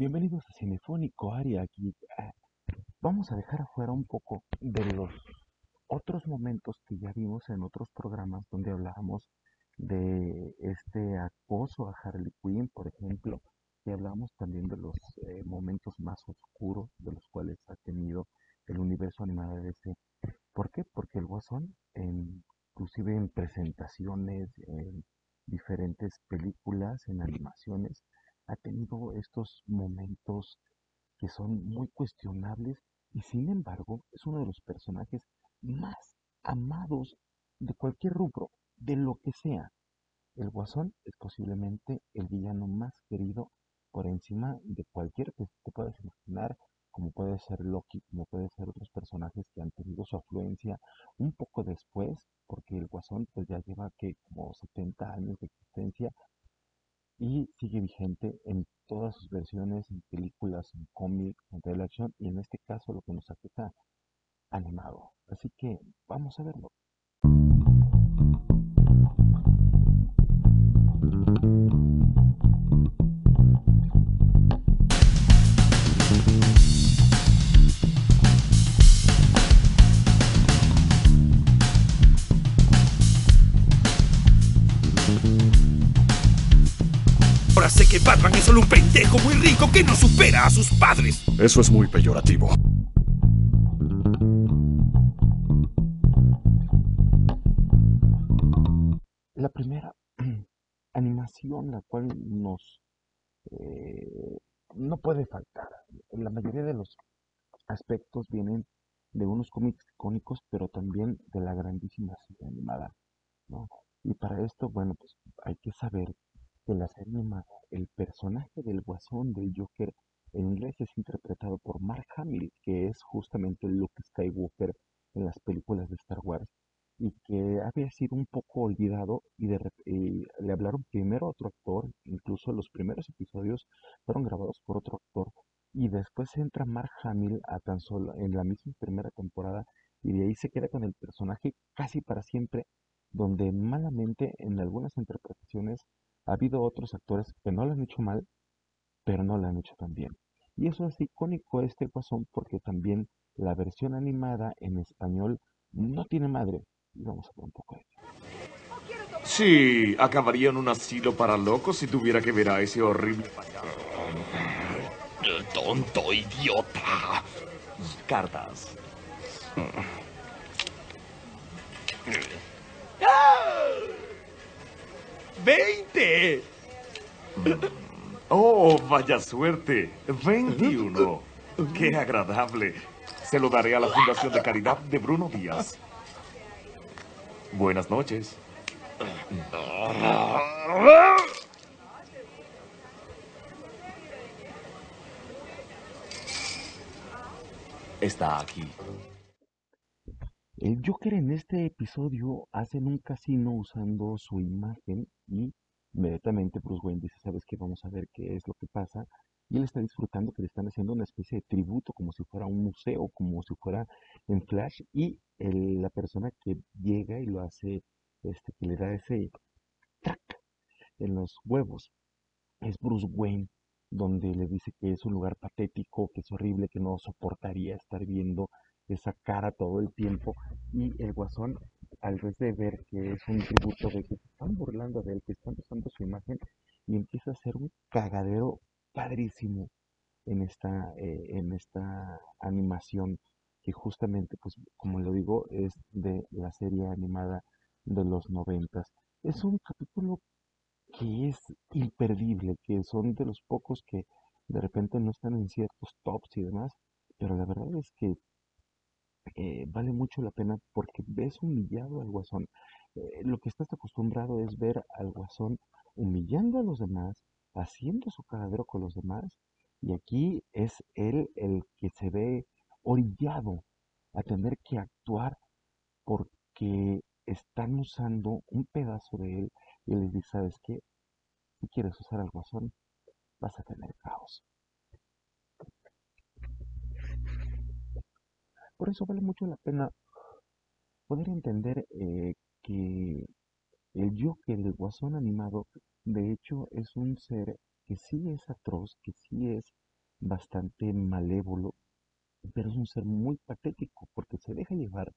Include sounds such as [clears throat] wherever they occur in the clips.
Bienvenidos a Cinefónico Aria aquí. Vamos a dejar afuera un poco de los otros momentos que ya vimos en otros programas donde hablábamos de este acoso a Harley Quinn, por ejemplo, y hablamos también de los eh, momentos más oscuros de los cuales ha tenido el universo animado de DC. ¿Por qué? Porque el Guasón, en- inclusive en presentaciones, en diferentes películas, en animaciones, ha tenido estos momentos que son muy cuestionables y sin embargo es uno de los personajes más amados de cualquier rubro, de lo que sea. El Guasón es posiblemente el villano más querido por encima de cualquier que te puedas imaginar, como puede ser Loki, como puede ser otros personajes que han tenido su afluencia un poco después, porque el Guasón pues ya lleva que como 70 años de existencia y sigue vigente en todas sus versiones, en películas, en cómics, en live action y en este caso lo que nos afecta animado. Así que vamos a verlo. Ahora sé que Batman es solo un pendejo muy rico que no supera a sus padres. Eso es muy peyorativo. La primera [clears throat] animación, la cual nos eh, no puede faltar. La mayoría de los aspectos vienen de unos cómics icónicos, pero también de la grandísima serie animada, ¿no? Y para esto, bueno, pues hay que saber que la serie animada, el personaje del Guasón del Joker en inglés es interpretado por Mark Hamill, que es justamente Luke Skywalker en las películas de Star Wars y que había sido un poco olvidado y, de, y le hablaron primero a otro actor, incluso los primeros episodios fueron grabados por otro actor y después entra Mark Hamill a tan solo en la misma primera temporada y de ahí se queda con el personaje casi para siempre, donde malamente en algunas interpretaciones ha habido otros actores que no lo han hecho mal, pero no lo han hecho tan bien. Y eso es icónico este guasón porque también la versión animada en español no tiene madre. Y vamos a ver un poco de ello. Sí, acabaría en un asilo para locos si tuviera que ver a ese horrible payaso. Tonto idiota. Cartas. ¡Veinte! Oh, vaya suerte. 21. Qué agradable. Se lo daré a la Fundación de Caridad de Bruno Díaz. Buenas noches. Está aquí. El Joker en este episodio hace en un casino usando su imagen y inmediatamente Bruce Wayne dice, ¿sabes qué? Vamos a ver qué es lo que pasa. Y él está disfrutando que le están haciendo una especie de tributo, como si fuera un museo, como si fuera en Flash. Y el- la persona que llega y lo hace, este, que le da ese en los huevos, es Bruce Wayne, donde le dice que es un lugar patético, que es horrible, que no soportaría estar viendo esa cara todo el tiempo. Y el guasón, al vez de ver que es un tributo de que se están burlando de él, que están usando su imagen, y empieza a hacer un cagadero padrísimo en esta, eh, en esta animación que justamente, pues como lo digo, es de la serie animada de los noventas. Es un capítulo que es imperdible, que son de los pocos que de repente no están en ciertos tops y demás, pero la verdad es que eh, vale mucho la pena porque ves humillado al guasón. Eh, lo que estás acostumbrado es ver al guasón humillando a los demás, haciendo su cagadero con los demás, y aquí es él el que se ve orillado a tener que actuar porque están usando un pedazo de él y les dice, ¿sabes qué? Si quieres usar al guasón, vas a tener caos. Por eso vale mucho la pena poder entender eh, que el Joker, el guasón animado, de hecho es un ser que sí es atroz, que sí es bastante malévolo, pero es un ser muy patético porque se deja llevar,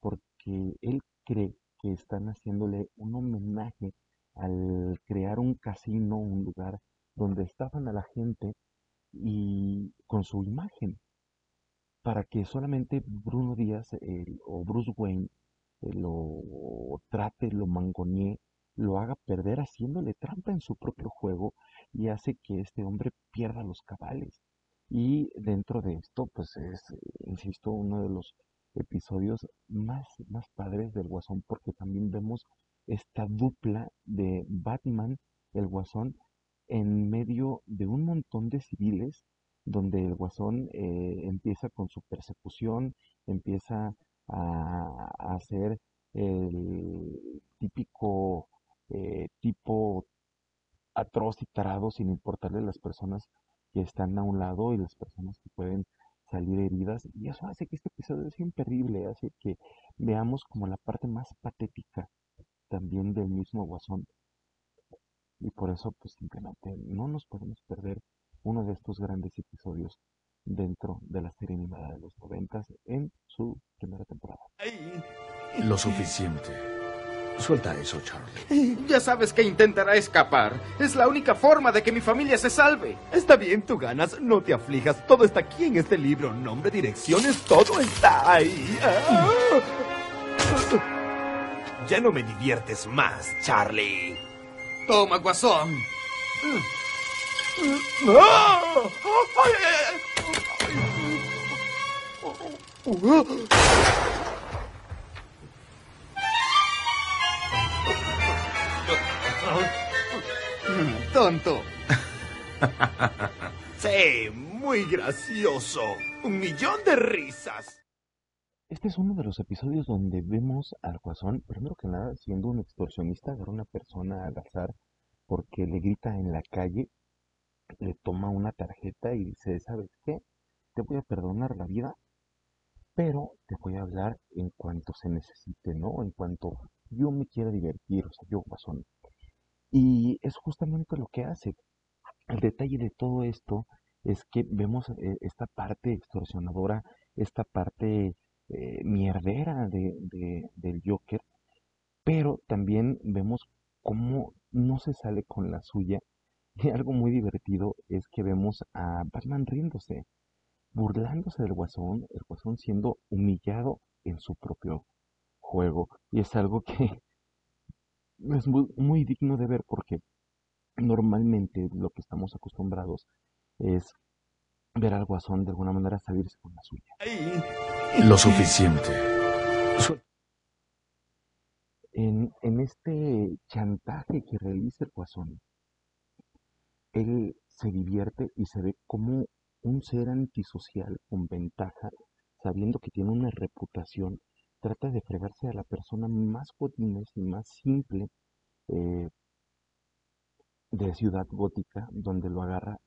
porque él cree que están haciéndole un homenaje al crear un casino, un lugar donde estaban a la gente y con su imagen, para que solamente Bruno Díaz o Bruce Wayne eh, lo trate, lo mangonee, lo haga perder haciéndole trampa en su propio juego y hace que este hombre pierda los cabales. Y dentro de esto, pues es, insisto, uno de los episodios más, más padres del Guasón, porque también vemos esta dupla de Batman, el Guasón, en medio de un montón de civiles, donde el Guasón eh, empieza con su persecución, empieza a, a hacer el típico eh, tipo atroz y tarado sin importarle las personas que están a un lado y las personas que pueden salir heridas. Y eso hace que este episodio sea imperdible, hace que veamos como la parte más patética también del mismo Guasón. Y por eso, pues simplemente no nos podemos perder uno de estos grandes episodios dentro de la serie animada de los noventas en su primera temporada. Lo suficiente. Suelta eso, Charlie. [laughs] Ya sabes que intentará escapar. Es la única forma de que mi familia se salve. Está bien, tú ganas, no te aflijas. Todo está aquí en este libro. Nombre, direcciones, todo está ahí. Ah. Ya no me diviertes más, Charlie. Toma, guasón. Tonto. Sí, muy gracioso. Un millón de risas. Este es uno de los episodios donde vemos al Guasón, primero que nada, siendo un extorsionista, agarra a una persona al azar porque le grita en la calle, le toma una tarjeta y dice, ¿sabes qué? Te voy a perdonar la vida, pero te voy a hablar en cuanto se necesite, ¿no? En cuanto yo me quiera divertir, o sea, yo Guasón. Y es justamente lo que hace. El detalle de todo esto es que vemos eh, esta parte extorsionadora, esta parte eh, mierdera de, de- del Joker, pero también vemos cómo no se sale con la suya. Y [laughs] algo muy divertido es que vemos a Batman riéndose, burlándose del Guasón, el Guasón siendo humillado en su propio juego. Y es algo que [laughs] es muy, muy digno de ver porque normalmente lo que estamos acostumbrados es ver al Guasón de alguna manera salirse con la suya. Lo suficiente. En, en este chantaje que realiza el Guasón, él se divierte y se ve como un ser antisocial con ventaja, sabiendo que tiene una reputación, trata de fregarse a la persona más godines y más simple eh, de Ciudad Gótica, donde lo agarra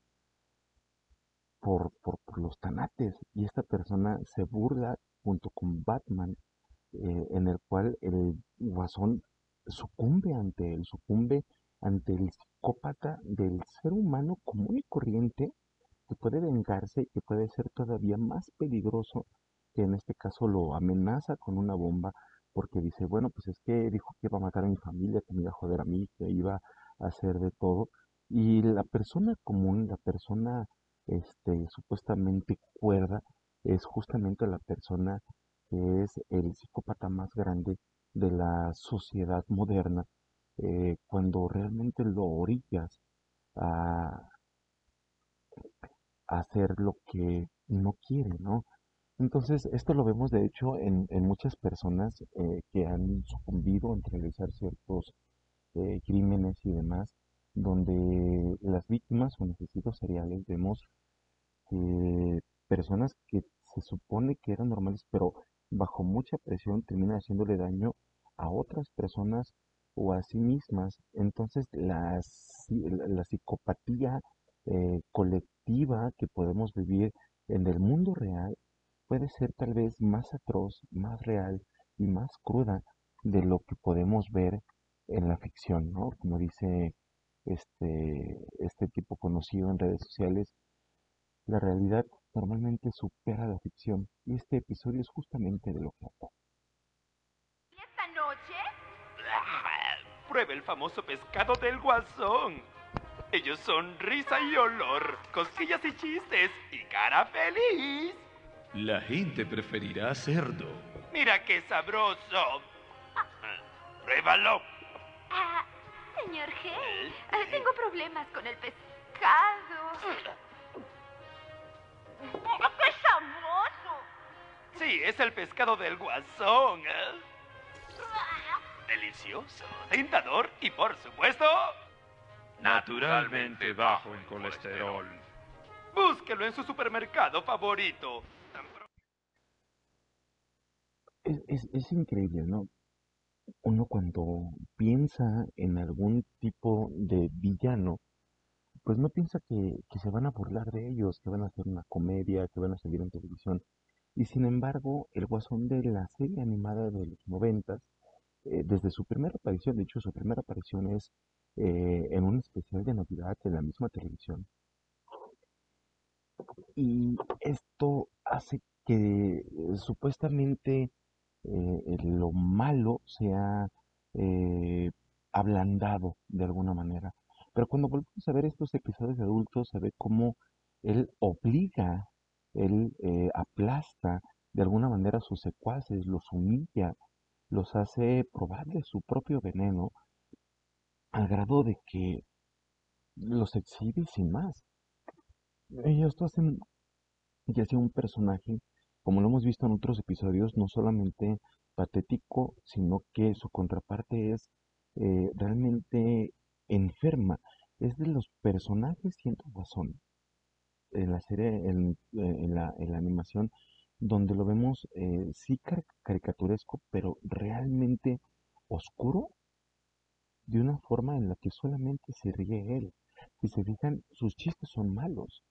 por, por, los tanates. Y esta persona se burla junto con Batman eh, en el cual el guasón sucumbe ante él, sucumbe ante el psicópata del ser humano común y corriente que puede vengarse y que puede ser todavía más peligroso, que en este caso lo amenaza con una bomba porque dice, bueno, pues es que dijo que iba a matar a mi familia, que me iba a joder a mí, que iba a hacer de todo. Y la persona común, la persona este, supuestamente cuerda, es justamente la persona que es el psicópata más grande de la sociedad moderna, eh, cuando realmente lo orillas a, hacer lo que no quiere, ¿no? Entonces, esto lo vemos de hecho en, muchas personas eh, que han sucumbido en realizar ciertos eh, crímenes y demás, donde las víctimas o asesinos seriales vemos que personas que se supone que eran normales, pero bajo mucha presión terminan haciéndole daño a otras personas o a sí mismas. Entonces, la, la psicopatía eh, colectiva que podemos vivir en el mundo real puede ser tal vez más atroz, más real y más cruda de lo que podemos ver en la ficción, ¿no? Como dice este, este tipo conocido en redes sociales, La realidad normalmente supera la ficción y este episodio es justamente de lo que. ¿Y esta noche? Pruebe el famoso pescado del guasón. Ellos son risa y olor, cosquillas y chistes y cara feliz. La gente preferirá cerdo. Mira qué sabroso. Pruébalo. Ah, señor G, ah, tengo problemas con el pescado. ¡Qué sabroso! Sí, es el pescado del guasón. ¿eh? Delicioso, tentador y por supuesto, Naturalmente bajo en colesterol. búsquelo en su supermercado favorito. Es, es, es increíble, ¿no? Uno cuando piensa en algún tipo de villano, pues no piensa que, que se van a burlar de ellos, que van a hacer una comedia, que van a salir en televisión. Y sin embargo, el guasón de la serie animada de los noventas, eh, desde su primera aparición, de hecho su primera aparición es eh, en un especial de Navidad en la misma televisión. Y esto hace que eh, supuestamente eh, lo malo sea eh, ablandado de alguna manera. Pero cuando volvemos a ver estos episodios de adultos, se ve cómo él obliga, él aplasta de alguna manera a sus secuaces, los humilla, los hace probarle su propio veneno, al grado de que los exhibe sin más. Y esto hace que sea un personaje, como lo hemos visto en otros episodios, no solamente patético, sino que su contraparte es eh, realmente enferma. Es de los personajes, siento razón, en la serie, en, eh, en la, en la animación, donde lo vemos eh, sí car- caricaturesco, pero realmente oscuro, de una forma en la que solamente se ríe él. Si se fijan, sus chistes son malos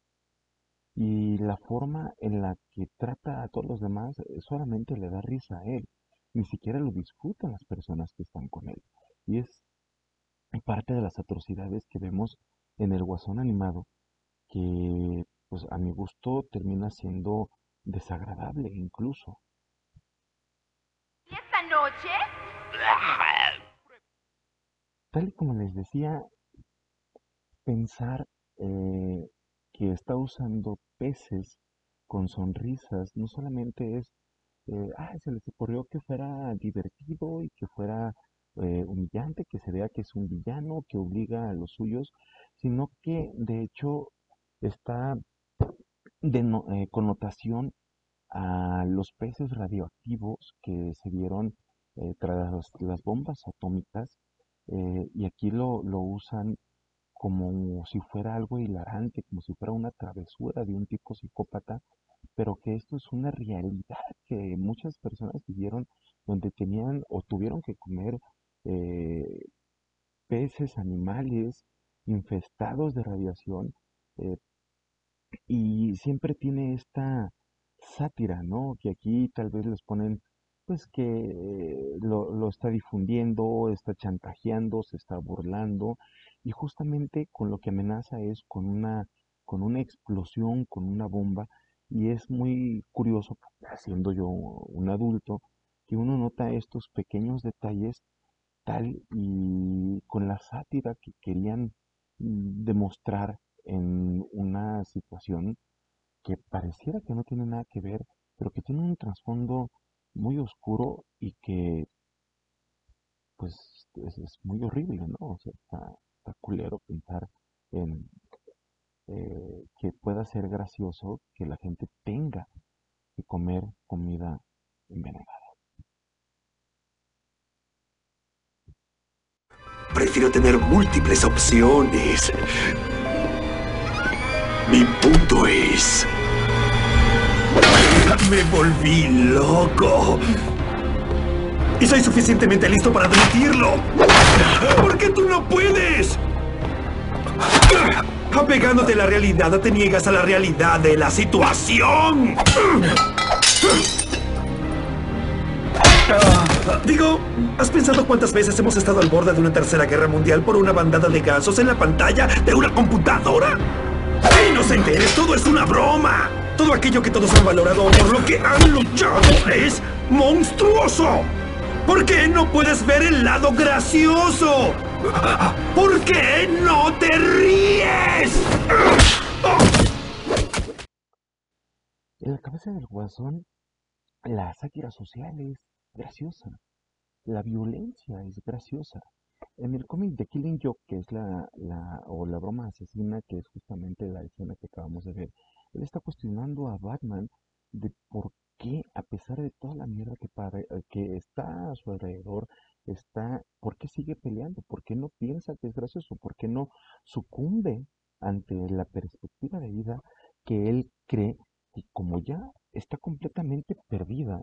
y la forma en la que trata a todos los demás eh, solamente le da risa a él. Ni siquiera lo disfrutan las personas que están con él. Y es parte de las atrocidades que vemos en el Guasón animado, que pues a mi gusto termina siendo desagradable incluso. ¿Y esta noche? Tal y como les decía, pensar eh, que está usando peces con sonrisas no solamente es, eh, ah, se les ocurrió que fuera divertido y que fuera eh, humillante, que se vea que es un villano, que obliga a los suyos, sino que de hecho está de no- eh, connotación a los peces radioactivos que se dieron eh, tras las, las bombas atómicas eh, y aquí lo, lo usan como si fuera algo hilarante, como si fuera una travesura de un tipo psicópata, pero que esto es una realidad [laughs] que muchas personas vivieron donde tenían o tuvieron que comer eh, peces, animales infestados de radiación eh, y siempre tiene esta sátira, ¿no? Que aquí tal vez les ponen, pues que eh, lo, lo está difundiendo, está chantajeando, se está burlando, y justamente con lo que amenaza es con una, con una explosión, con una bomba, y es muy curioso, siendo yo un adulto, que uno nota estos pequeños detalles tal y con la sátira que querían mm, demostrar en una situación que pareciera que no tiene nada que ver, pero que tiene un trasfondo muy oscuro y que pues es, muy horrible, ¿no? O sea, está, está culero pensar en eh, que pueda ser gracioso que la gente tenga que comer comida envenenada. Prefiero tener múltiples opciones. Mi punto es... Me volví loco. Y soy suficientemente listo para admitirlo. ¿Por qué tú no puedes? Apegándote a la realidad, te niegas a la realidad de la situación. Digo, ¿has pensado cuántas veces hemos estado al borde de una tercera guerra mundial por una bandada de gansos en la pantalla de una computadora? ¡Inocentes! ¡Todo es una broma! Todo aquello que todos han valorado por lo que han luchado es monstruoso. ¿Por qué no puedes ver el lado gracioso? ¿Por qué no te ríes? En la cabeza del guasón, la sátira social es graciosa. La violencia es graciosa. En el cómic de Killing Joke, que es la, la, o la broma asesina, que es justamente la escena que acabamos de ver, él está cuestionando a Batman de por qué, a pesar de toda la mierda que, para, que está a su alrededor, está, ¿por qué sigue peleando? ¿Por qué no piensa que es gracioso? ¿Por qué no sucumbe ante la perspectiva de vida que él cree y como ya está completamente perdida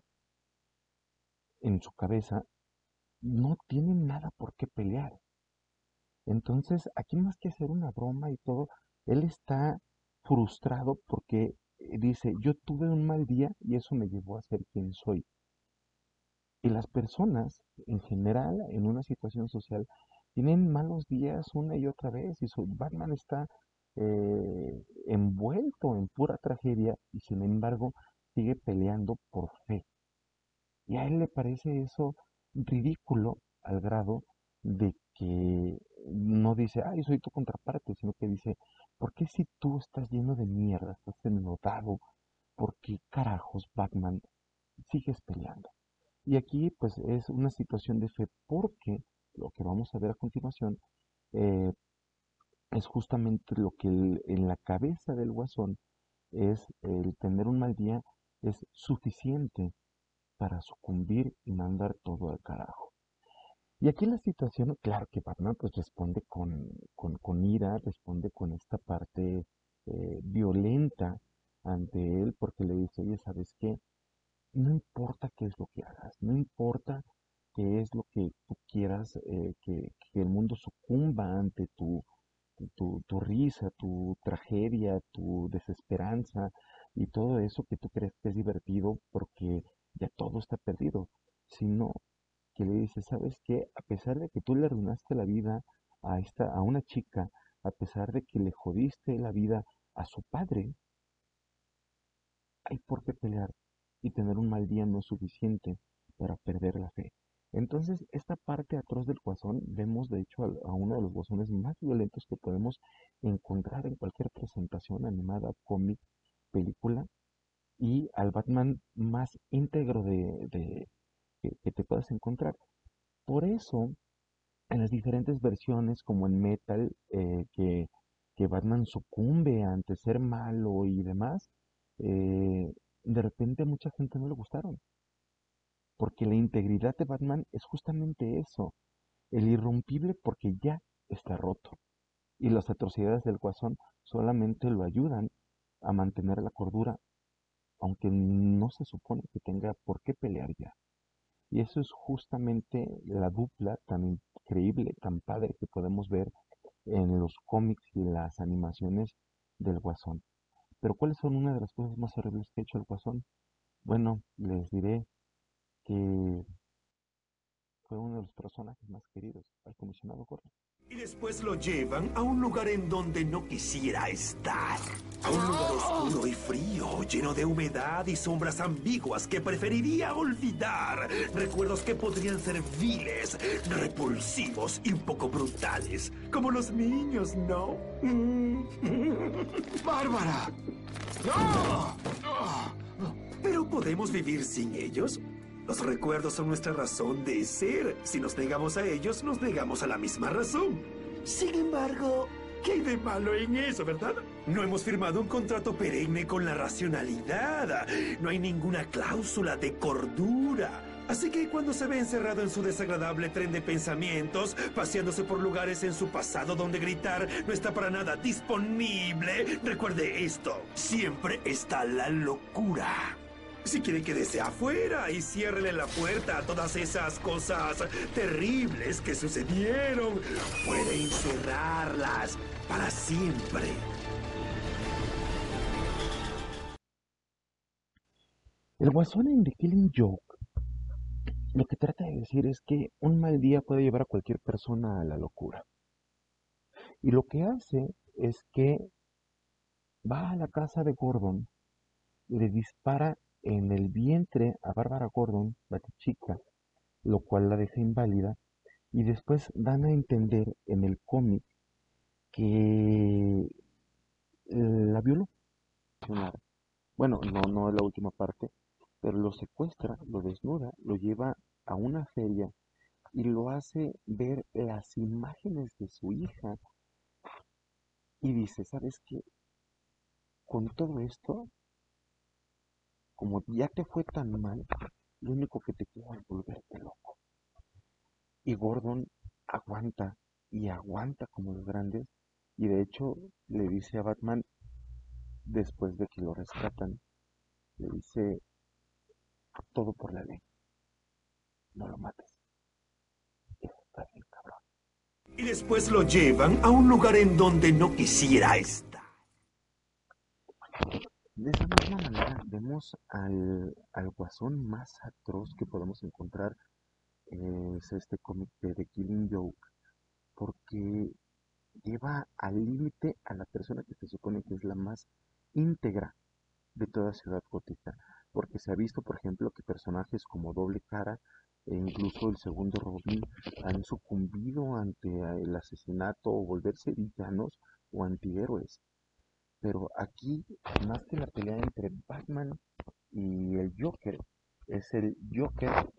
en su cabeza, no tiene nada por qué pelear. Entonces, aquí más que hacer una broma y todo, él está frustrado porque eh, dice, yo tuve un mal día y eso me llevó a ser quien soy. Y las personas, en general, en una situación social, tienen malos días una y otra vez y su Batman está eh, envuelto en pura tragedia y sin embargo sigue peleando por fe. Y a él le parece eso ridículo al grado de que no dice, ay, soy tu contraparte, sino que dice, ¿por qué si tú estás lleno de mierda, estás enlodado, por qué carajos Batman sigues peleando? Y aquí pues es una situación de fe porque lo que vamos a ver a continuación eh, es justamente lo que en la cabeza del guasón es el tener un mal día es suficiente para sucumbir y mandar todo al carajo. Y aquí la situación, claro que Batman pues responde con, con, ira, responde con esta parte eh, violenta ante él porque le dice, oye, ¿sabes qué? No importa qué es lo que hagas, no importa qué es lo que tú quieras eh, que, que, el mundo sucumba ante tu, tu, tu, risa, tu tragedia, tu desesperanza y todo eso que tú crees que es divertido porque ya todo está perdido, sino que le dice, ¿sabes qué? A pesar de que tú le arruinaste la vida a esta, a una chica, a pesar de que le jodiste la vida a su padre, hay por qué pelear y tener un mal día no es suficiente para perder la fe. Entonces, esta parte atroz del guasón, vemos de hecho a, uno de los guasones más violentos que podemos encontrar en cualquier presentación animada, cómic, película, y al Batman más íntegro de, que, te puedas encontrar. Por eso, en las diferentes versiones, como en Metal, eh, que, que, Batman sucumbe ante ser malo y demás, eh, de repente a mucha gente no le gustaron. Porque la integridad de Batman es justamente eso, el irrompible porque ya está roto. Y las atrocidades del guasón solamente lo ayudan a mantener la cordura, aunque no se supone que tenga por qué pelear ya. Y eso es justamente la dupla tan increíble, tan padre que podemos ver en los cómics y las animaciones del Guasón. Pero ¿cuáles son una de las cosas más horribles que ha hecho el Guasón? Bueno, les diré que fue uno de los personajes más queridos al comisionado Gordon. Y después lo llevan a un lugar en donde no quisiera estar. A un lugar oscuro y frío, lleno de humedad y sombras ambiguas que preferiría olvidar. Recuerdos que podrían ser viles, repulsivos y un poco brutales. Como los niños, ¿no? [laughs] ¡Bárbara! ¿Pero podemos vivir sin ellos? Los recuerdos son nuestra razón de ser. Si nos negamos a ellos, nos negamos a la misma razón. Sin embargo, ¿qué hay de malo en eso, verdad? No hemos firmado un contrato perenne con la racionalidad. No hay ninguna cláusula de cordura. Así que cuando se ve encerrado en su desagradable tren de pensamientos, paseándose por lugares en su pasado donde gritar no está para nada disponible, recuerde esto, siempre está la locura. Si quiere quédese afuera y ciérrele la puerta a todas esas cosas terribles que sucedieron. Puede encerrarlas para siempre. El guasón en The Killing Joke lo que trata de decir es que un mal día puede llevar a cualquier persona a la locura. Y lo que hace es que va a la casa de Gordon, le dispara en el vientre a Bárbara Gordon, Batichica, lo cual la deja inválida, y después dan a entender en el cómic que la violó. Bueno, no, no es la última parte, pero lo secuestra, lo desnuda, lo lleva a una feria y lo hace ver las imágenes de su hija y dice, ¿sabes qué? Con todo esto, como ya te fue tan mal, lo único que te quiero es volverte loco. Y Gordon aguanta y aguanta como los grandes y de hecho le dice a Batman después de que lo rescatan, le dice todo por la ley. No lo mates. Y después lo llevan a un lugar en donde no quisiera estar. De esa misma manera vemos al, al guasón más atroz que podemos encontrar es este cómic de The Killing Joke porque lleva al límite a la persona que se supone que es la más íntegra de toda ciudad gótica porque se ha visto por ejemplo que personajes como Doble Cara e incluso el segundo Robin han sucumbido ante el asesinato o volverse villanos o antihéroes pero aquí, más que la pelea entre Batman y el Joker, es el Joker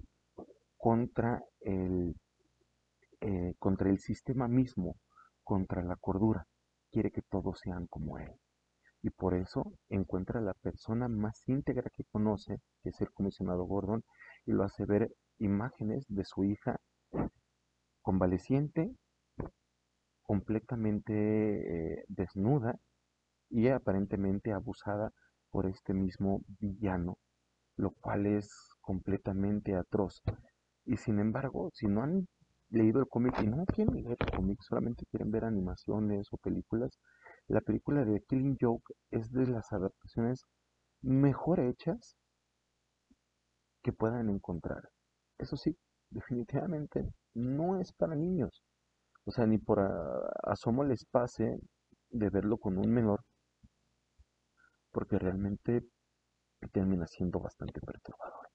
contra el, eh, contra el sistema mismo, contra la cordura. Quiere que todos sean como él. Y por eso encuentra a la persona más íntegra que conoce, que es el comisionado Gordon, y lo hace ver imágenes de su hija convaleciente, completamente eh, desnuda, y aparentemente abusada por este mismo villano, lo cual es completamente atroz. Y sin embargo, si no han leído el cómic y no quieren leer el cómic, solamente quieren ver animaciones o películas, la película de Killing Joke es de las adaptaciones mejor hechas que puedan encontrar. Eso sí, definitivamente no es para niños. O sea, ni por asomo les pase de verlo con un menor porque realmente termina siendo bastante perturbador.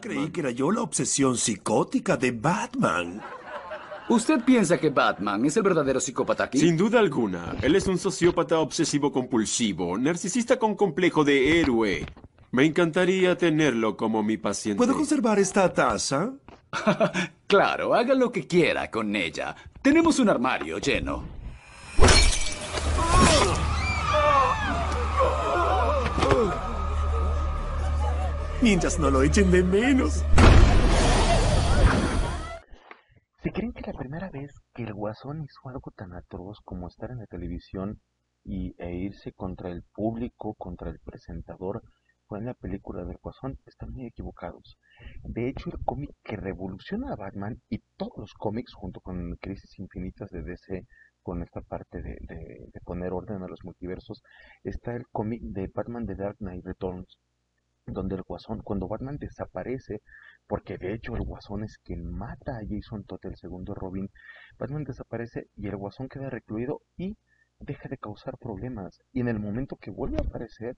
Creí que era yo la obsesión psicótica de Batman. ¿Usted piensa que Batman es el verdadero psicópata aquí? Sin duda alguna. Él es un sociópata obsesivo compulsivo, narcisista con complejo de héroe. Me encantaría tenerlo como mi paciente. ¿Puedo conservar esta taza? [laughs] claro, haga lo que quiera con ella. Tenemos un armario lleno. Mientras no lo echen de menos. ¿Se creen que la primera vez que el Guasón hizo algo tan atroz como estar en la televisión y, e irse contra el público, contra el presentador, fue en la película del Guasón? Están muy equivocados. De hecho, el cómic que revoluciona a Batman y todos los cómics, junto con Crisis Infinitas de DC, con esta parte de, de poner orden a los multiversos, está el cómic de Batman The Dark Knight Returns, donde el Guasón, cuando Batman desaparece, porque de hecho el Guasón es quien mata a Jason Todd, el segundo Robin, Batman desaparece y el Guasón queda recluido y deja de causar problemas. Y en el momento que vuelve a aparecer,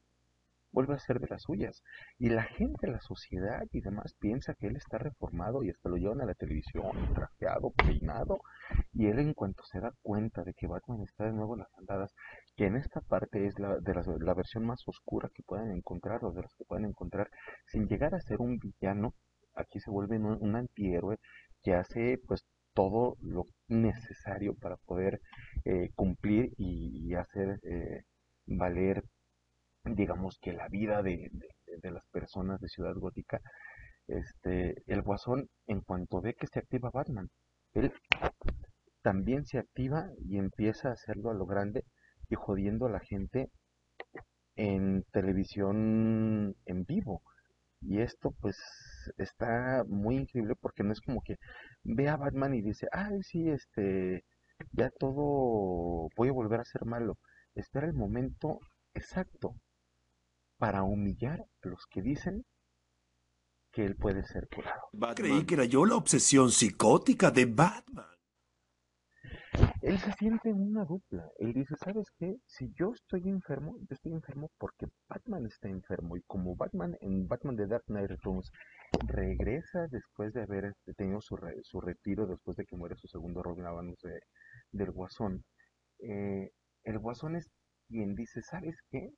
vuelve a ser de las suyas. Y la gente, la sociedad y demás piensa que él está reformado y hasta lo llevan a la televisión, trajeado, peinado. Y él en cuanto se da cuenta de que Batman está de nuevo en las andadas, que en esta parte es la, de la, versión más oscura que pueden encontrar o de las que pueden encontrar, sin llegar a ser un villano, aquí se vuelve un, antihéroe que hace pues todo lo necesario para poder eh, cumplir y, hacer eh, valer digamos que la vida de, las personas de Ciudad Gótica, este, el Guasón, en cuanto ve que se activa Batman, él también se activa y empieza a hacerlo a lo grande y jodiendo a la gente en televisión en vivo. Y esto pues está muy increíble porque no es como que ve a Batman y dice, ay sí, este, ya todo voy a volver a ser malo. Espera el momento exacto para humillar a los que dicen que él puede ser curado. Creí que era yo la obsesión psicótica de Batman. él se siente en una dupla. Él dice, ¿sabes qué? Si yo estoy enfermo, yo estoy enfermo porque Batman está enfermo. Y como Batman en Batman de Dark Knight Returns regresa después de haber tenido su, su retiro, después de que muere su segundo Robin de, del Guasón, eh, el Guasón es quien dice, ¿sabes qué?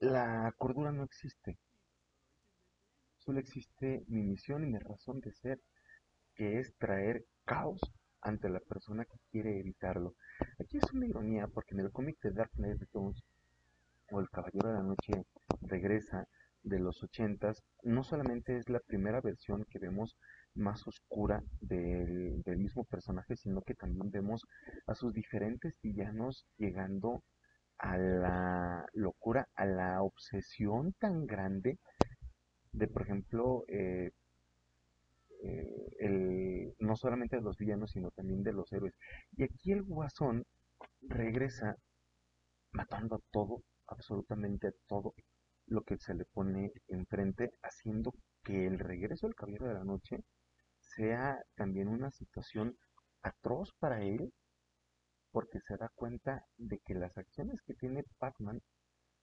La cordura no existe. Solo existe mi misión y mi razón de ser, que es traer caos ante la persona que quiere evitarlo. Aquí es una ironía porque en el cómic de Dark Knight Returns o El Caballero de la Noche regresa de los ochentas, no solamente es la primera versión que vemos más oscura del, del, mismo personaje, sino que también vemos a sus diferentes villanos llegando a la locura, a la obsesión tan grande de, por ejemplo, eh, eh, el, no solamente de los villanos, sino también de los héroes. Y aquí el guasón regresa matando a todo, absolutamente a todo lo que se le pone enfrente, haciendo que el regreso del Caballero de la Noche sea también una situación atroz para él, porque se da cuenta de que las acciones que tiene Batman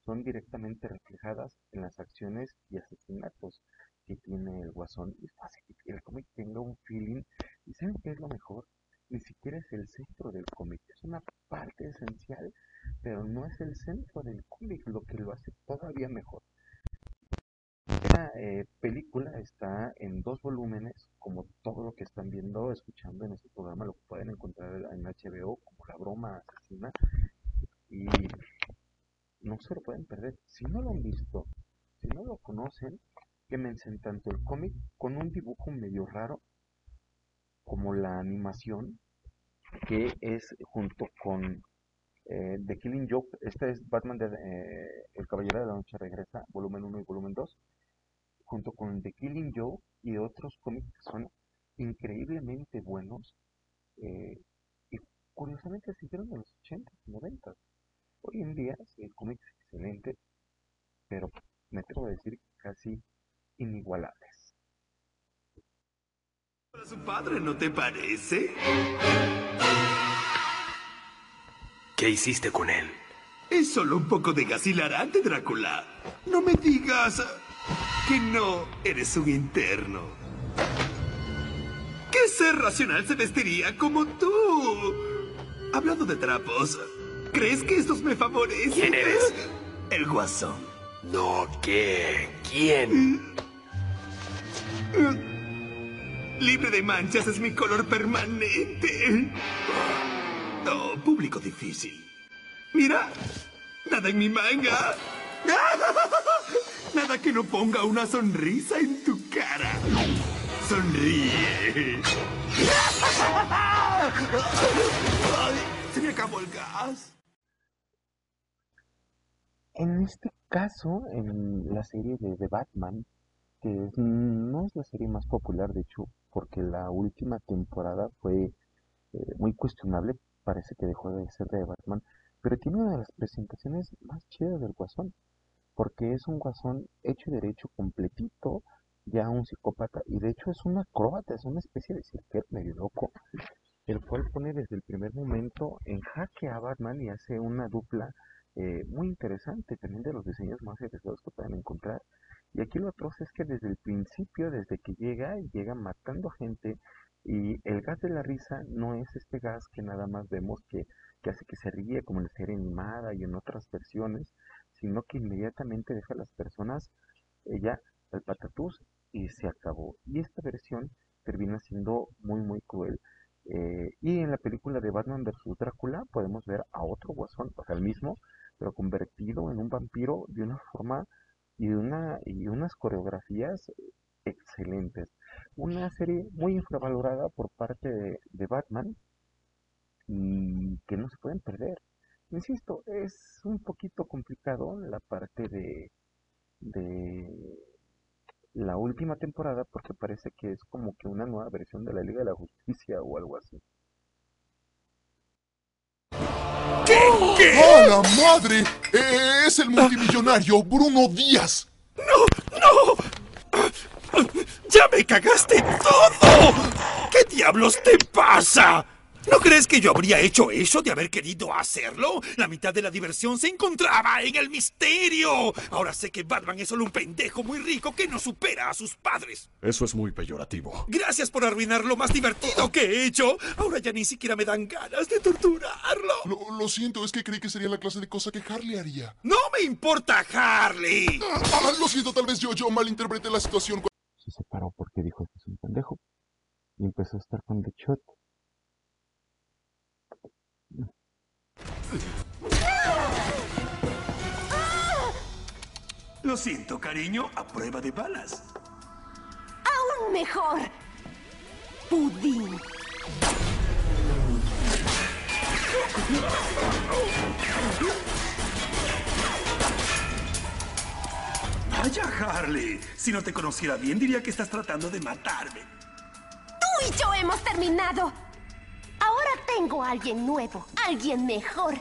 son directamente reflejadas en las acciones y asesinatos que tiene el guasón. Y fácil que el cómic tenga un feeling. ¿Y saben qué es lo mejor? Ni siquiera es el centro del cómic. Es una parte esencial, pero no es el centro del cómic lo que lo hace todavía mejor. Eh, película está en dos volúmenes, como todo lo que están viendo, escuchando en este programa, lo pueden encontrar en HBO como La Broma Asesina. Y no se lo pueden perder. Si no lo han visto, si no lo conocen, quémense tanto el cómic con un dibujo medio raro como la animación que es junto con eh, The Killing Joke. Este es Batman de eh, El Caballero de la Noche Regresa, volumen 1 y volumen 2, junto con The Killing Joke y otros cómics que son increíblemente buenos eh, y curiosamente siguieron en los 80 y 90. Hoy en día el cómic es excelente, pero me atrevo a decir casi inigualables. Para su padre, ¿no te parece? ¿Qué hiciste con él? Es solo un poco de gas hilarante, Drácula. No me digas que no eres un interno. ¿Qué ser racional se vestiría como tú? Hablando de trapos, ¿crees que estos me favorecen? ¿Quién eres? El guasón. No, ¿qué? ¿Quién? Libre de manchas es mi color permanente. Oh, público difícil. Mira, nada en mi manga. [laughs] Que no ponga una sonrisa en tu cara. Sonríe. se me acabó el gas. En este caso, en la serie de, de Batman, que no es la serie más popular, de hecho, porque la última temporada fue eh, muy cuestionable, parece que dejó de ser de Batman, pero tiene una de las presentaciones más chidas del Guasón, porque es un Guasón hecho y derecho, completito, ya un psicópata, y de hecho es un acróbata, es una especie de cirquero medio loco, el cual pone desde el primer momento en jaque a Batman y hace una dupla eh, muy interesante, también de los diseños más arriesgados que pueden encontrar. Y aquí lo atroz es que desde el principio, desde que llega, llega matando gente y el gas de la risa no es este gas que nada más vemos que, que hace que se ríe como en la serie animada y en otras versiones, sino que inmediatamente deja a las personas eh, ya al patatús y se acabó. Y esta versión termina siendo muy muy cruel. Eh, y en la película de Batman vs. Drácula podemos ver a otro guasón, o sea, el mismo, pero convertido en un vampiro de una forma y, una, y unas coreografías excelentes. Una serie muy infravalorada por parte de, de Batman y que no se pueden perder. Insisto, es un poquito complicado la parte de, de la última temporada porque parece que es como que una nueva versión de la Liga de la Justicia o algo así. ¡Oh, la madre! Es el multimillonario Bruno Díaz. ¡No! ¡Ya me cagaste todo! ¿Qué diablos te pasa? ¿No crees que yo habría hecho eso de haber querido hacerlo? La mitad de la diversión se encontraba en el misterio. Ahora sé que Batman es solo un pendejo muy rico que no supera a sus padres. Eso es muy peyorativo. Gracias por arruinar lo más divertido que he hecho. Ahora ya ni siquiera me dan ganas de torturarlo. Lo, lo siento, es que creí que sería la clase de cosa que Harley haría. ¡No me importa Harley! Ah, ah, lo siento, tal vez yo, yo malinterpreté la situación. Se separó porque dijo que es un pendejo. Y empezó a estar con The Shot. Lo siento, cariño, a prueba de balas. Aún mejor. Pudín. Vaya, Harley. Si no te conociera bien, diría que estás tratando de matarme. Tú y yo hemos terminado. Ahora tengo a alguien nuevo, alguien mejor.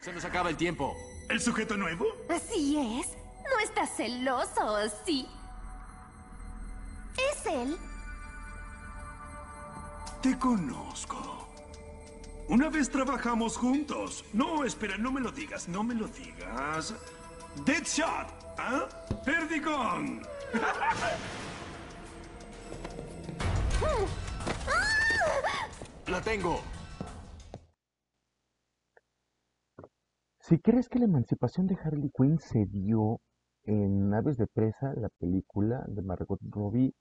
Se nos acaba el tiempo. ¿El sujeto nuevo? Así es. No estás celoso, ¿sí? Es él. Te conozco. Una vez trabajamos juntos. No, espera, no me lo digas, no me lo digas. Deadshot, ¿ah? Perdigón. [laughs] La tengo. Si crees que la emancipación de Harley Quinn se dio en Aves de Presa, la película de Margot Robbie,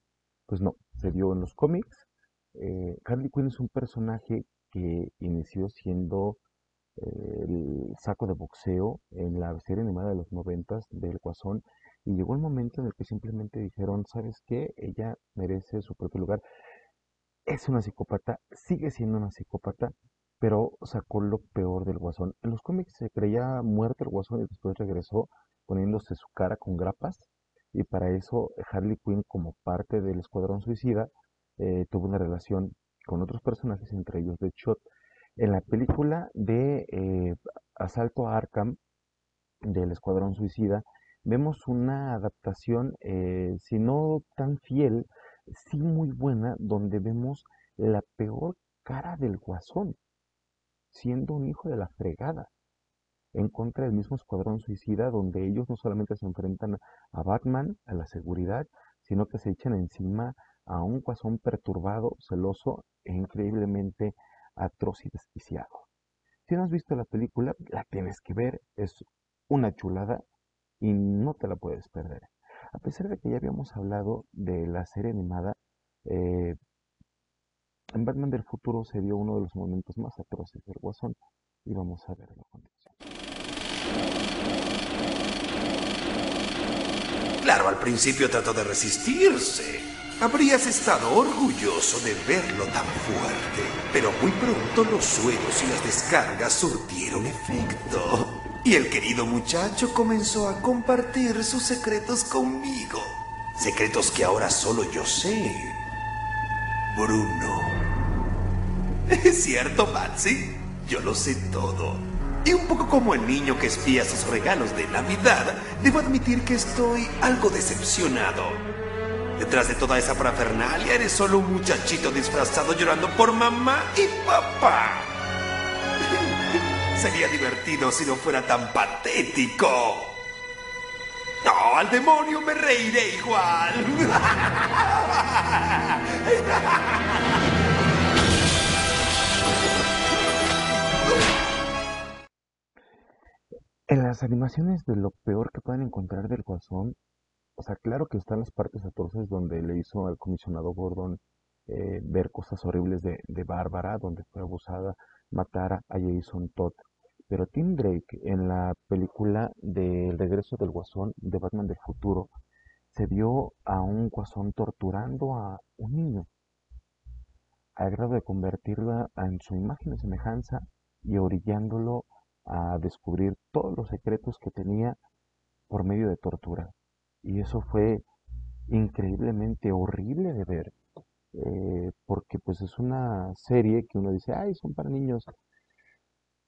pues no, se dio en los cómics. Eh, Harley Quinn es un personaje que inició siendo eh, el saco de boxeo en la serie animada de los noventas del Guasón y llegó el momento en el que simplemente dijeron, ¿sabes qué? Ella merece su propio lugar. Es una psicópata, sigue siendo una psicópata, pero sacó lo peor del Guasón. En los cómics se creía muerto el Guasón y después regresó poniéndose su cara con grapas y para eso Harley Quinn como parte del Escuadrón Suicida eh, tuvo una relación con otros personajes, entre ellos Deadshot. En la película de eh, Asalto a Arkham del Escuadrón Suicida, vemos una adaptación, eh, si no tan fiel, sí muy buena, donde vemos la peor cara del guasón, siendo un hijo de la fregada, en contra del mismo Escuadrón Suicida, donde ellos no solamente se enfrentan a Batman, a la seguridad, sino que se echan encima a un guasón perturbado, celoso e increíblemente atroz y desquiciado. Si no has visto la película, la tienes que ver, es una chulada y no te la puedes perder. A pesar de que ya habíamos hablado de la serie animada, eh, en Batman del futuro se dio uno de los momentos más atroces del Guasón y vamos a verlo a continuación. Claro, al principio trató de resistirse. Habrías estado orgulloso de verlo tan fuerte, pero muy pronto los suelos y las descargas surtieron efecto. Y el querido muchacho comenzó a compartir sus secretos conmigo. Secretos que ahora solo yo sé. Bruno. ¿Es cierto, Patsy? Yo lo sé todo. Y un poco como el niño que espía sus regalos de Navidad, debo admitir que estoy algo decepcionado. Detrás de toda esa parafernalia eres solo un muchachito disfrazado llorando por mamá y papá. Sería divertido si no fuera tan patético. No, al demonio me reiré igual. [laughs] En las animaciones de lo peor que pueden encontrar del Guasón, o sea, claro que están las partes atroces donde le hizo al comisionado Gordon eh, ver cosas horribles de, de Bárbara, donde fue abusada, matar a Jason Todd. Pero Tim Drake, en la película de El regreso del Guasón de Batman del futuro, se vio a un Guasón torturando a un niño, al grado de convertirla en su imagen y semejanza y orillándolo a descubrir todos los secretos que tenía por medio de tortura. Y eso fue increíblemente horrible de ver, eh, porque pues es una serie que uno dice, ay, son para niños,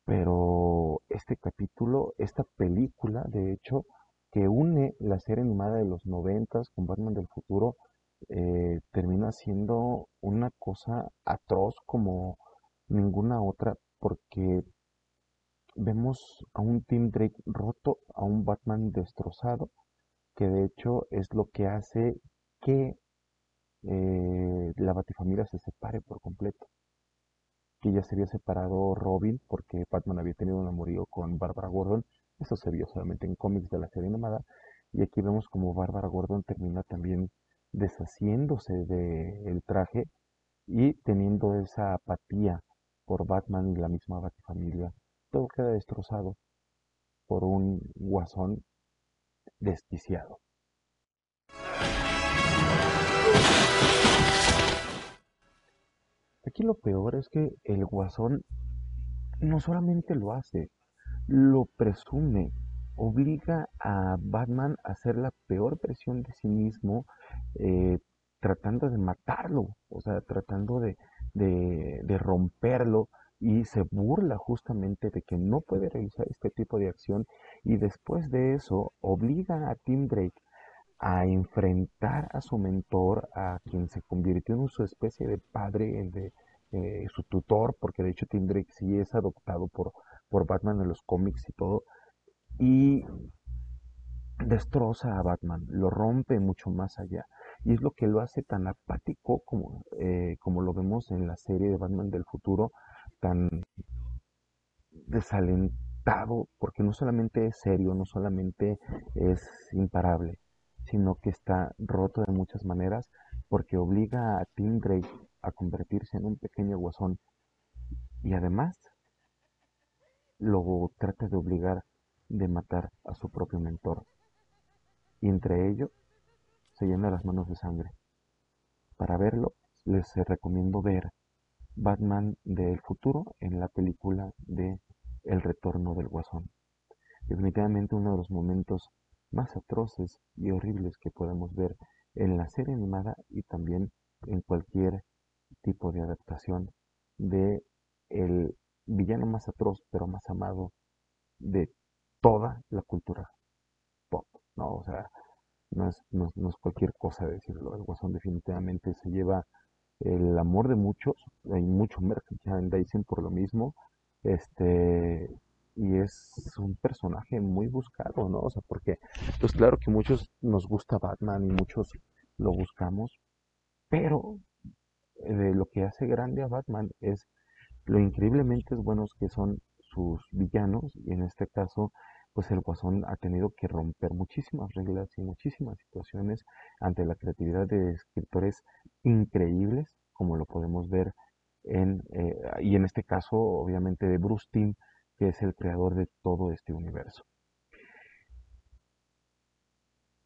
pero este capítulo, esta película, de hecho, que une la serie animada de los noventas con Batman del futuro, eh, termina siendo una cosa atroz como ninguna otra porque vemos a un Tim Drake roto, a un Batman destrozado, que de hecho es lo que hace que eh, la Batifamilia se separe por completo. Que ya se había separado Robin porque Batman había tenido un amorío con Barbara Gordon. Eso se vio solamente en cómics de la serie animada. Y aquí vemos como Barbara Gordon termina también deshaciéndose del traje y teniendo esa apatía por Batman y la misma Batifamilia. Todo queda destrozado por un guasón desquiciado. Aquí lo peor es que el guasón no solamente lo hace, lo presume, obliga a Batman a hacer la peor versión de sí mismo, eh, tratando de matarlo, o sea, tratando de, de, romperlo y se burla justamente de que no puede realizar este tipo de acción y después de eso obliga a Tim Drake a enfrentar a su mentor, a quien se convirtió en su especie de padre, de eh, su tutor, porque de hecho Tim Drake sí es adoptado por, por Batman en los cómics y todo, y destroza a Batman, lo rompe mucho más allá. Y es lo que lo hace tan apático como, eh, como lo vemos en la serie de Batman del futuro, tan desalentado, porque no solamente es serio, no solamente es imparable, sino que está roto de muchas maneras porque obliga a Tim Drake a convertirse en un pequeño guasón y además lo trata de obligar de matar a su propio mentor. Y entre ello se llena las manos de sangre. Para verlo, les recomiendo ver Batman del futuro en la película de El retorno del guasón. Definitivamente uno de los momentos más atroces y horribles que podemos ver en la serie animada y también en cualquier tipo de adaptación de el villano más atroz pero más amado de toda la cultura pop, ¿no? O sea, no es, no, es cualquier cosa decirlo. El Guasón definitivamente se lleva el amor de muchos, hay mucho merchandising por lo mismo, este, y es un personaje muy buscado, ¿no? O sea, porque, pues claro que muchos nos gusta Batman y muchos lo buscamos, pero de lo que hace grande a Batman es lo increíblemente buenos que son sus villanos, y en este caso, pues el Guasón ha tenido que romper muchísimas reglas y muchísimas situaciones ante la creatividad de escritores increíbles, como lo podemos ver en, eh, y en este caso, obviamente, de Bruce que es el creador de todo este universo.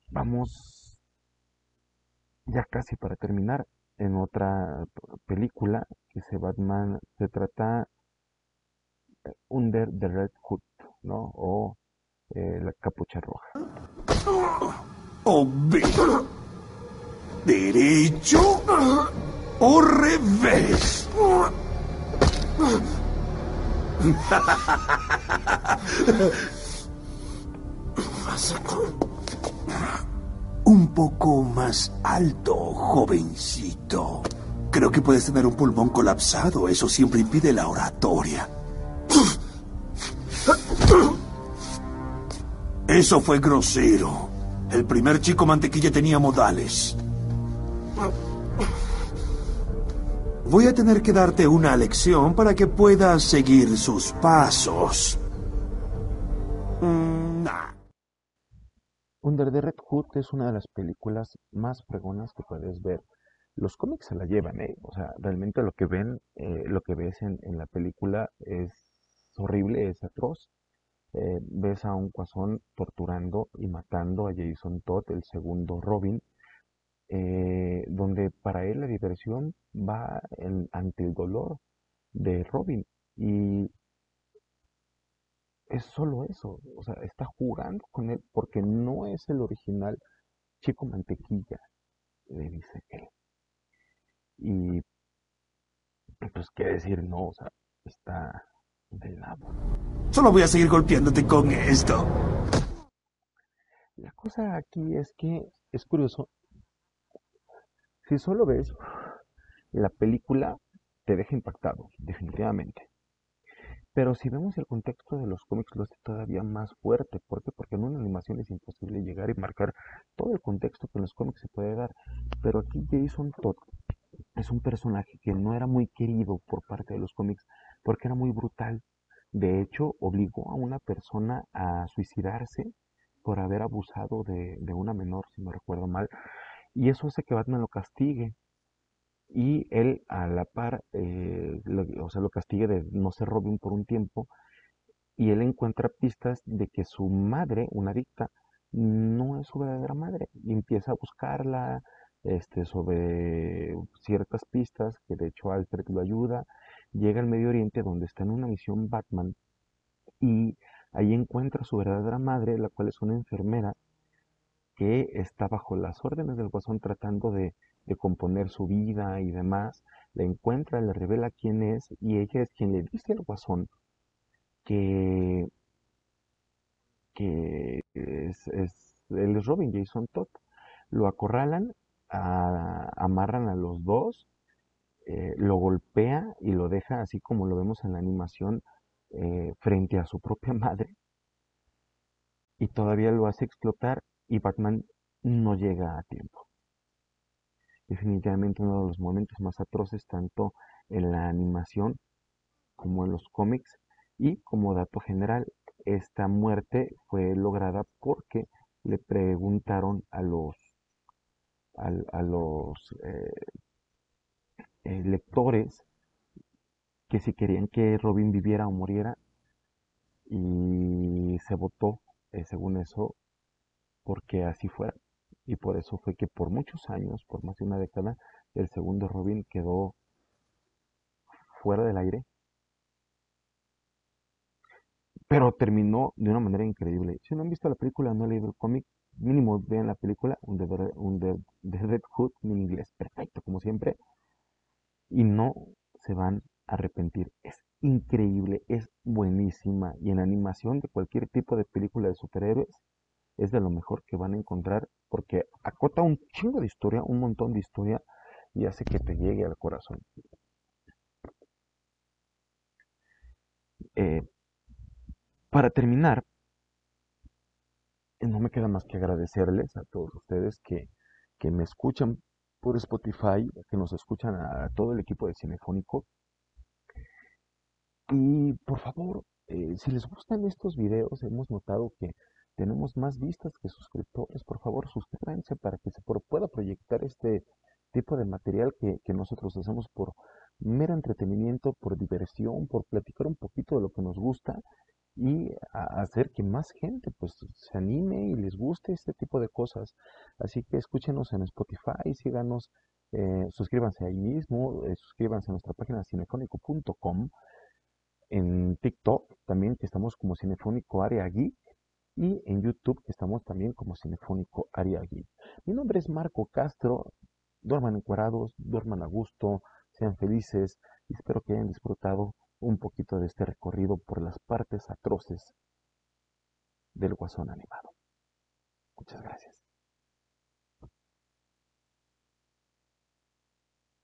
Vamos ya casi para terminar en otra película que se Batman se trata eh, Under the Red Hood, ¿no? O eh, la capucha roja. O derecho o revés. Un poco más alto, jovencito. Creo que puedes tener un pulmón colapsado. Eso siempre impide la oratoria. Eso fue grosero. El primer chico mantequilla tenía modales. Voy a tener que darte una lección para que puedas seguir sus pasos. Mm, Under the Red Hood es una de las películas más fregonas que puedes ver. Los cómics se la llevan, ¿eh? O sea, realmente lo que ven, eh, lo que ves en, la película es horrible, es atroz. Eh, ves a un cuazón torturando y matando a Jason Todd, el segundo Robin, eh, donde para él la diversión va ante el dolor de Robin. Y es solo eso, o sea, está jugando con él porque no es el original chico mantequilla, le dice él. Y pues qué decir, no, o sea, está del lado. Solo voy a seguir golpeándote con esto. La cosa aquí es que es curioso Si solo ves la película, te deja impactado, definitivamente. Pero si vemos el contexto de los cómics, lo hace todavía más fuerte. ¿Por qué? Porque en una animación es imposible llegar y marcar todo el contexto que en los cómics se puede dar. Pero aquí Jason Todd es un personaje que no era muy querido por parte de los cómics porque era muy brutal. De hecho, obligó a una persona a suicidarse por haber abusado de, una menor, si no recuerdo mal. Y eso hace que Batman lo castigue. Y él a la par, eh, o sea, lo castigue de no ser Robin por un tiempo. Y él encuentra pistas de que su madre, una adicta, no es su verdadera madre. Y empieza a buscarla, este, sobre ciertas pistas, que de hecho Alfred lo ayuda, llega al Medio Oriente donde está en una misión Batman y ahí encuentra su verdadera madre, la cual es una enfermera que está bajo las órdenes del guasón tratando de, componer su vida y demás, la encuentra, le revela quién es y ella es quien le dice al guasón que, que es, es, él es Robin Jason Todd. Lo acorralan amarran a los dos, eh, lo golpea y lo deja así como lo vemos en la animación eh, frente a su propia madre y todavía lo hace explotar y Batman no llega a tiempo. Definitivamente uno de los momentos más atroces tanto en la animación como en los cómics y como dato general esta muerte fue lograda porque le preguntaron a los a, los eh, eh, lectores que si querían que Robin viviera o muriera y se votó eh, según eso porque así fuera y por eso fue que por muchos años, por más de una década, el segundo Robin quedó fuera del aire pero terminó de una manera increíble. Si no han visto la película, no han leído el cómic, mínimo vean la película, un The, un Hood en inglés, perfecto, como siempre, y no se van a arrepentir. Es increíble, es buenísima, y en animación de cualquier tipo de película de superhéroes, es de lo mejor que van a encontrar, porque acota un chingo de historia, un montón de historia, y hace que te llegue al corazón. Eh, para terminar, no me queda más que agradecerles a todos ustedes que, me escuchan por Spotify, que nos escuchan a, todo el equipo de Cinefónico. Y por favor, eh, si les gustan estos videos, hemos notado que tenemos más vistas que suscriptores. Por favor, suscríbanse para que se pueda proyectar este tipo de material que, nosotros hacemos por mero entretenimiento, por diversión, por platicar un poquito de lo que nos gusta y hacer que más gente pues se anime y les guste este tipo de cosas. Así que escúchenos en Spotify, síganos, eh, suscríbanse ahí mismo, eh, suscríbanse a nuestra página cinefónico.com, en TikTok también que estamos como Cinefónico Área Geek y en YouTube estamos también como Cinefónico Geek. Mi nombre es Marco Castro, duerman encuadrados, duerman a gusto, sean felices y espero que hayan disfrutado un poquito de este recorrido por las partes atroces del guasón animado. Muchas gracias.